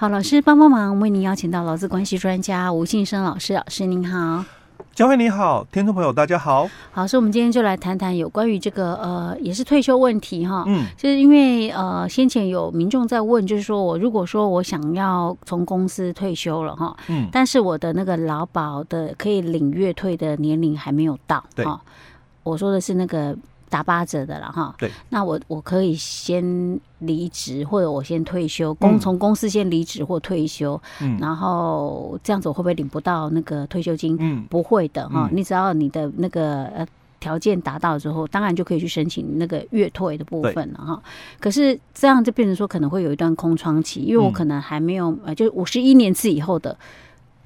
好，老师帮帮忙，为您邀请到劳资关系专家吴信生老师，老师您好。佳慧你好，听众朋友大家好。好，所以我们今天就来谈谈有关于这个呃，也是退休问题哈。嗯，就是因为呃，先前有民众在问，就是说我如果说我想要从公司退休了哈，嗯，但是我的那个劳保的可以领月退的年龄还没有到，对，我说的是那个。打八折的了哈，对，那我我可以先离职，或者我先退休，公从公司先离职或退休，嗯，然后这样子我会不会领不到那个退休金？嗯，不会的哈，你只要你的那个呃条件达到之后，当然就可以去申请那个月退的部分了哈。可是这样就变成说可能会有一段空窗期，因为我可能还没有呃，就五十一年次以后的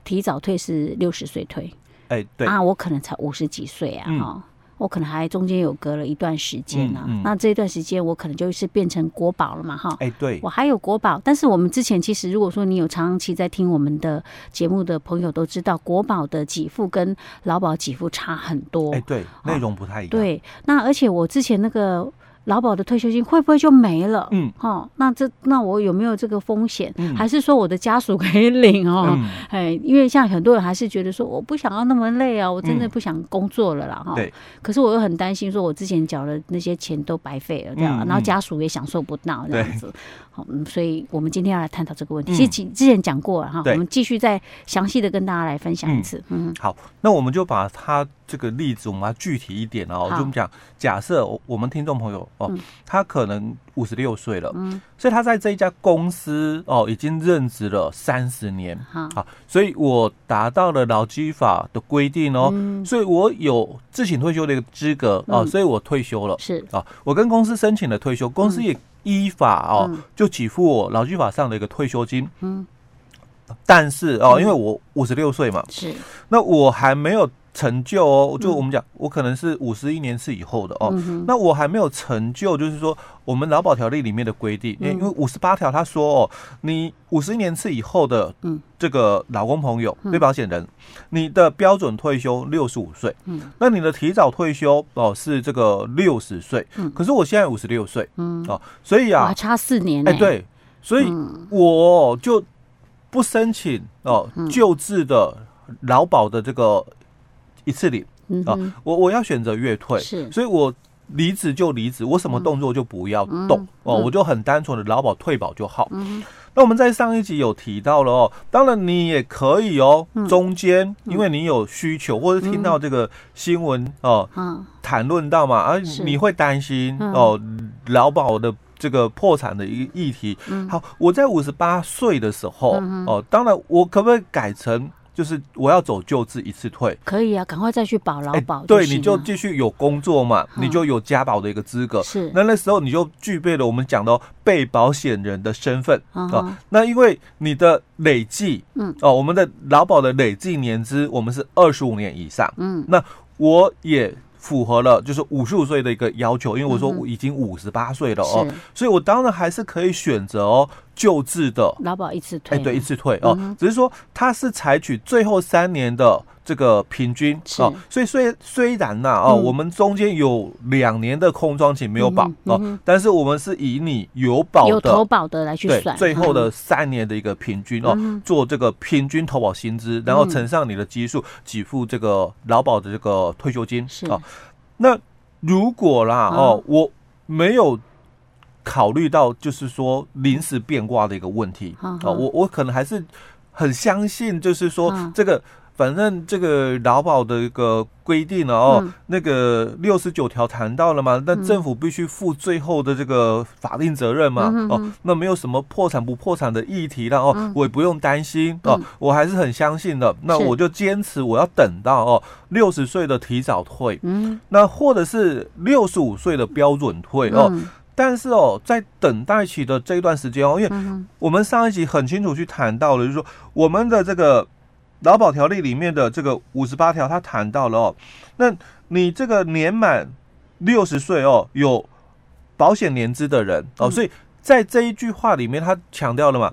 提早退是六十岁退，哎，对。啊，我可能才五十几岁啊，哈。我可能还中间有隔了一段时间呢、啊，嗯嗯、那这一段时间我可能就是变成国宝了嘛，哈。哎，对，我还有国宝，但是我们之前其实如果说你有长期在听我们的节目的朋友都知道，国宝的给付跟劳保给付差很多。哎，对，内容不太一样。对，那而且我之前那个。劳保的退休金会不会就没了？嗯，哦，那这那我有没有这个风险？嗯，还是说我的家属可以领哦？哎，因为像很多人还是觉得说我不想要那么累啊，我真的不想工作了啦哈。对。可是我又很担心，说我之前缴的那些钱都白费了，这样，然后家属也享受不到这样子。好，所以我们今天要来探讨这个问题。其实之前讲过了哈，我们继续再详细的跟大家来分享一次。嗯，好，那我们就把它这个例子，我们要具体一点哦，就我们讲，假设我们听众朋友。哦，他可能五十六岁了，嗯，所以他在这一家公司哦，已经任职了三十年，好，所以我达到了劳基法的规定哦，所以我有自请退休的一个资格哦，所以我退休了，是。啊，我跟公司申请了退休，公司也依法哦就给付我劳基法上的一个退休金，嗯，但是哦，因为我五十六岁嘛，是，那我还没有。成就哦，就我们讲，我可能是五十一年次以后的哦，嗯、那我还没有成就，就是说我们劳保条例里面的规定，因为五十八条他说哦，你五十一年次以后的这个老公朋友、被保险人，你的标准退休六十五岁，嗯，那你的提早退休哦是这个六十岁，嗯，可是我现在五十六岁，嗯。哦，所以啊，还差四年，哎，对，所以我就不申请哦救治的劳保的这个。一次领。啊，我我要选择月退，是，所以我离职就离职，我什么动作就不要动哦，我就很单纯的劳保退保就好。那我们在上一集有提到了哦，当然你也可以哦，中间因为你有需求或者听到这个新闻哦，谈论到嘛，而你会担心哦，劳保的这个破产的一个议题。好，我在五十八岁的时候哦，当然我可不可以改成？就是我要走旧制一次退，可以啊，赶快再去保劳保。对，你就继续有工作嘛，你就有加保的一个资格。是，那那时候你就具备了我们讲的被保险人的身份啊。那因为你的累计，嗯，哦，我们的劳保的累计年资，我们是二十五年以上。嗯，那我也。符合了，就是五十五岁的一个要求，因为我说我已经五十八岁了哦，所以我当然还是可以选择哦救治的。劳保一次退，哎，对，一次退哦，只是说它是采取最后三年的这个平均哦，所以虽虽然呐哦，我们中间有两年的空窗期没有保哦，但是我们是以你有保的有投保的来去算最后的三年的一个平均哦，做这个平均投保薪资，然后乘上你的基数，给付这个劳保的这个退休金啊。那如果啦哦，我没有考虑到就是说临时变卦的一个问题哦，我我可能还是很相信，就是说这个。反正这个劳保的一个规定了哦，嗯、那个六十九条谈到了嘛，那政府必须负最后的这个法定责任嘛，嗯、哦，那没有什么破产不破产的议题了哦，嗯、我也不用担心哦，嗯、我还是很相信的，那我就坚持我要等到哦六十岁的提早退，嗯，那或者是六十五岁的标准退哦，嗯、但是哦，在等待期的这一段时间哦，因为我们上一集很清楚去谈到了，就是说我们的这个。劳保条例里面的这个五十八条，他谈到了哦，那你这个年满六十岁哦，有保险年资的人哦，所以在这一句话里面，他强调了嘛，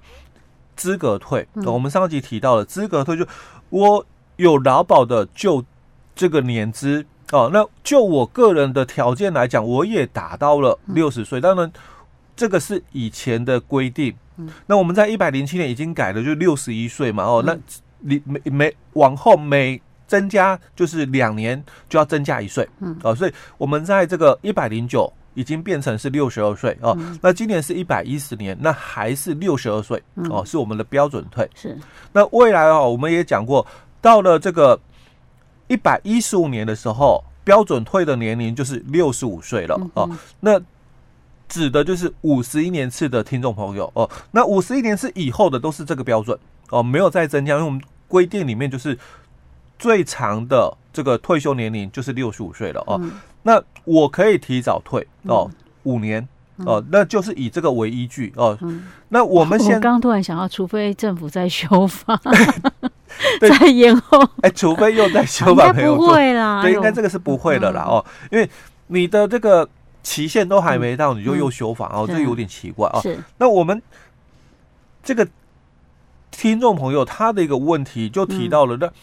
资格退。我们上一集提到了资格退，就我有劳保的就这个年资哦，那就我个人的条件来讲，我也达到了六十岁。当然，这个是以前的规定。那我们在一百零七年已经改了，就六十一岁嘛。哦，那你每每往后每增加就是两年就要增加一岁。嗯，哦，所以我们在这个一百零九已经变成是六十二岁哦。那今年是一百一十年，那还是六十二岁哦，是我们的标准退。是。那未来哦，我们也讲过，到了这个一百一十五年的时候，标准退的年龄就是六十五岁了哦。那指的就是五十一年次的听众朋友哦。那五十一年次以后的都是这个标准哦，没有再增加，因为我们规定里面就是。最长的这个退休年龄就是六十五岁了哦，嗯、那我可以提早退哦，五、嗯、年哦，那就是以这个为依据哦。嗯、那我们现在刚刚突然想到，除非政府在修法，对。再延后，哎、欸，除非又在修法，没有不会啦，对，应该这个是不会的啦哦，因为你的这个期限都还没到，你就又修法、嗯、哦，这有点奇怪哦。是，那我们这个听众朋友他的一个问题就提到了那。嗯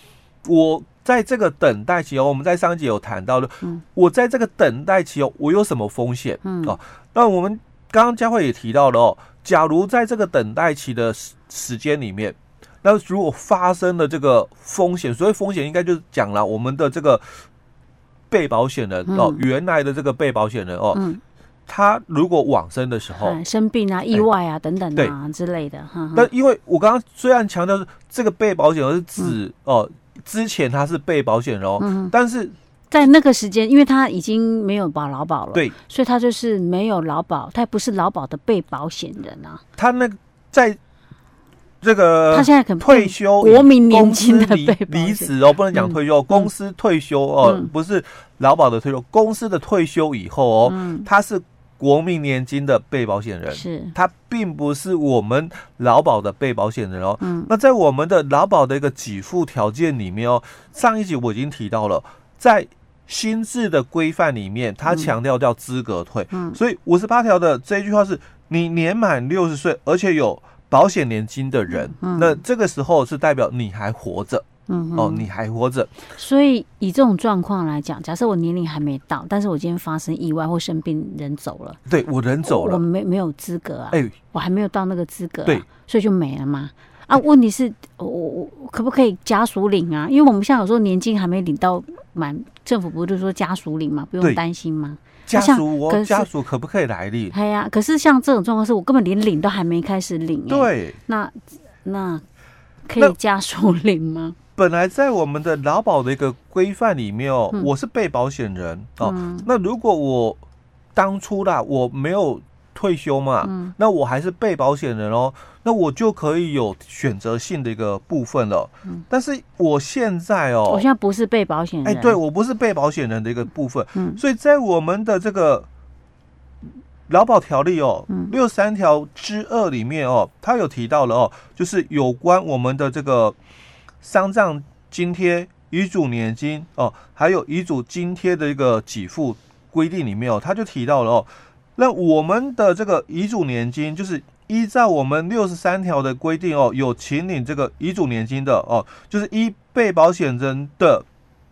我在这个等待期哦，我们在上一集有谈到的，嗯、我在这个等待期哦，我有什么风险？嗯哦，那我们刚刚佳慧也提到了哦，假如在这个等待期的时时间里面，那如果发生了这个风险，所以风险应该就是讲了我们的这个被保险人、嗯、哦，原来的这个被保险人哦，嗯、他如果往生的时候，生病啊、意外啊、欸、等等啊之类的，哈，但因为我刚刚虽然强调是这个被保险人是指、嗯、哦。之前他是被保险人哦，嗯、但是在那个时间，因为他已经没有保劳保了，对，所以他就是没有劳保，他也不是劳保的被保险人啊。他那个在这个他现在可能退休国民年金的被离职哦，不能讲退休，嗯、公司退休哦，嗯、不是劳保的退休，公司的退休以后哦，嗯、他是。国民年金的被保险人是，他并不是我们劳保的被保险人哦。嗯，那在我们的劳保的一个给付条件里面哦，上一集我已经提到了，在新制的规范里面，他强调叫资格退。嗯，所以五十八条的这一句话是：你年满六十岁，而且有保险年金的人，那这个时候是代表你还活着。嗯哦，你还活着，所以以这种状况来讲，假设我年龄还没到，但是我今天发生意外或生病，人走了，对我人走了，我没没有资格啊，哎、欸，我还没有到那个资格、啊，对，所以就没了嘛。啊，问题是，我我可不可以家属领啊？因为我们现在有时候年金还没领到满，政府不是说家属领嘛，不用担心吗？家属，我家属可不可以来领？哎呀、啊，可是像这种状况，是我根本连领都还没开始领、欸，对，那那可以家属领吗？本来在我们的劳保的一个规范里面哦，嗯、我是被保险人哦。嗯、那如果我当初啦，我没有退休嘛，嗯、那我还是被保险人哦，那我就可以有选择性的一个部分了。嗯、但是我现在哦，我现在不是被保险人，哎，对我不是被保险人的一个部分。嗯，所以在我们的这个劳保条例哦，六十三条之二里面哦，它有提到了哦，就是有关我们的这个。丧葬津贴、遗嘱年金哦，还有遗嘱津贴的一个给付规定里面哦，他就提到了哦，那我们的这个遗嘱年金，就是依照我们六十三条的规定哦，有请领这个遗嘱年金的哦，就是依被保险人的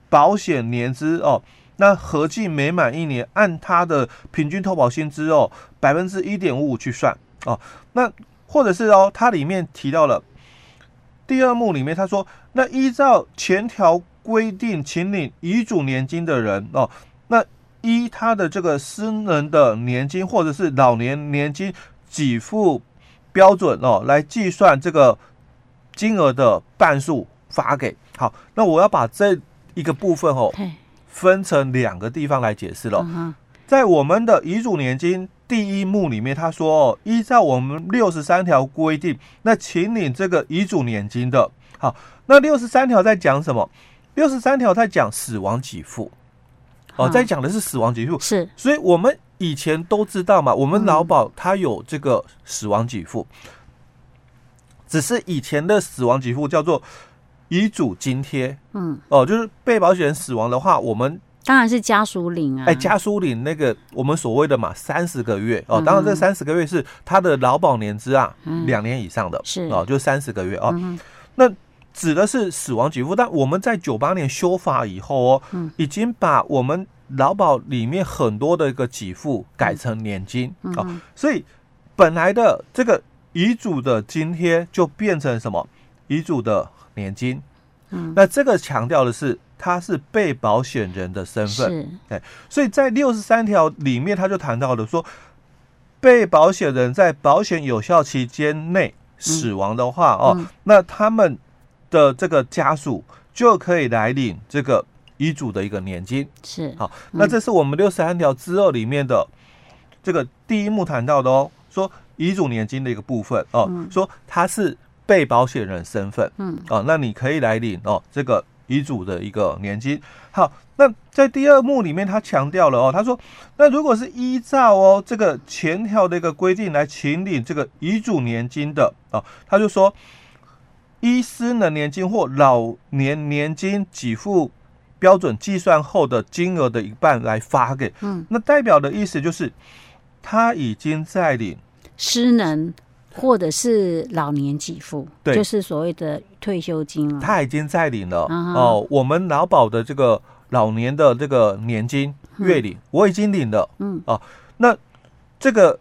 保险年资哦，那合计每满一年，按他的平均投保薪资哦，百分之一点五五去算哦，那或者是哦，它里面提到了。第二幕里面，他说：“那依照前条规定，请领遗嘱年金的人哦，那依他的这个私人的年金或者是老年年金给付标准哦，来计算这个金额的半数发给。好，那我要把这一个部分哦，分成两个地方来解释了。在我们的遗嘱年金。”第一幕里面，他说：“哦，依照我们六十三条规定，那请领这个遗嘱年金的。好，那六十三条在讲什么？六十三条在讲死亡给付。哦，在讲的是死亡给付。是，所以我们以前都知道嘛，我们劳保它有这个死亡给付，只是以前的死亡给付叫做遗嘱津贴。嗯，哦，就是被保险人死亡的话，我们。”当然是家属领啊！哎，家属领那个我们所谓的嘛，三十个月哦。当然，这三十个月是他的劳保年资啊，两年以上的，是哦，就三十个月哦。那指的是死亡给付，但我们在九八年修法以后哦，已经把我们劳保里面很多的一个给付改成年金哦，所以本来的这个遗嘱的津贴就变成什么？遗嘱的年金。嗯，那这个强调的是，他是被保险人的身份。是，哎，所以在六十三条里面，他就谈到了说，被保险人在保险有效期间内死亡的话，哦，嗯、那他们的这个家属就可以来领这个遗嘱的一个年金。是，好，那这是我们六十三条之二里面的这个第一幕谈到的哦，说遗嘱年金的一个部分哦，说他是。被保险人身份，嗯，哦，那你可以来领哦，这个遗嘱的一个年金。好，那在第二幕里面，他强调了哦，他说，那如果是依照哦这个前条的一个规定来请领这个遗嘱年金的哦，他就说，依失能年金或老年年金给付标准计算后的金额的一半来发给，嗯，那代表的意思就是他已经在领失能。或者是老年给付，对，就是所谓的退休金了。他已经在领了、uh. 哦。我们劳保的这个老年的这个年金月领，嗯、我已经领了。嗯哦，那这个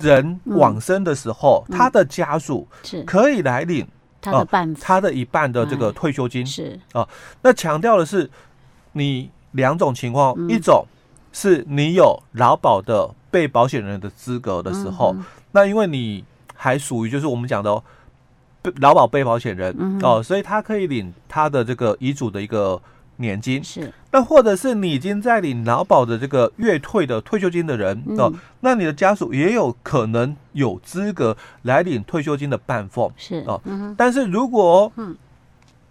人往生的时候，嗯、他的家属是可以来领他的半、哦、他的一半的这个退休金。是啊、哦，那强调的是你两种情况，嗯、一种是你有劳保的被保险人的资格的时候。嗯那因为你还属于就是我们讲的哦，劳保被保险人、嗯、哦，所以他可以领他的这个遗嘱的一个年金。是。那或者是你已经在领劳保的这个月退的退休金的人、嗯、哦，那你的家属也有可能有资格来领退休金的半俸。是哦。嗯、但是如果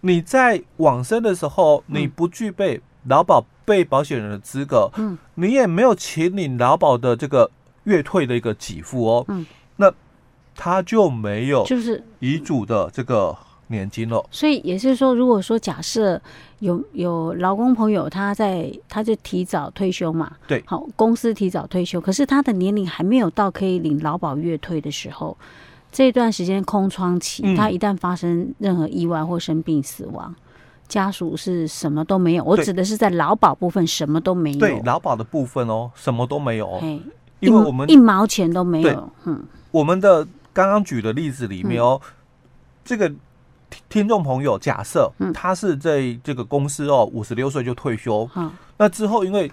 你在往生的时候，你不具备劳保被保险人的资格，嗯，你也没有请领劳保的这个。月退的一个给付哦，嗯，那他就没有就是遗嘱的这个年金了。所以也是说，如果说假设有有劳工朋友他在他就提早退休嘛，对，好，公司提早退休，可是他的年龄还没有到可以领劳保月退的时候，这段时间空窗期，嗯、他一旦发生任何意外或生病死亡，家属是什么都没有。我指的是在劳保部分什么都没有，对，劳保的部分哦，什么都没有哦。因为我们一毛钱都没有。嗯，我们的刚刚举的例子里面哦，这个听众朋友假设他是在这个公司哦，五十六岁就退休，那之后因为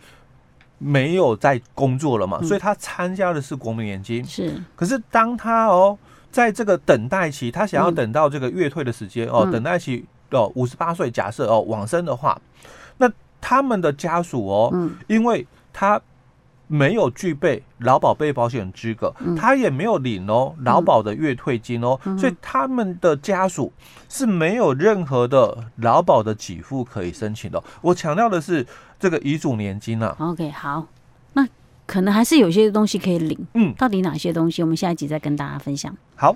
没有在工作了嘛，所以他参加的是国民年金。是，可是当他哦，在这个等待期，他想要等到这个月退的时间哦，等待期哦，五十八岁假设哦往生的话，那他们的家属哦，因为他。没有具备劳保被保险资格，嗯、他也没有领哦劳保的月退金哦，嗯、所以他们的家属是没有任何的劳保的给付可以申请的。我强调的是这个遗嘱年金啊。OK，好，那可能还是有些东西可以领，嗯，到底哪些东西？我们下一集再跟大家分享。好。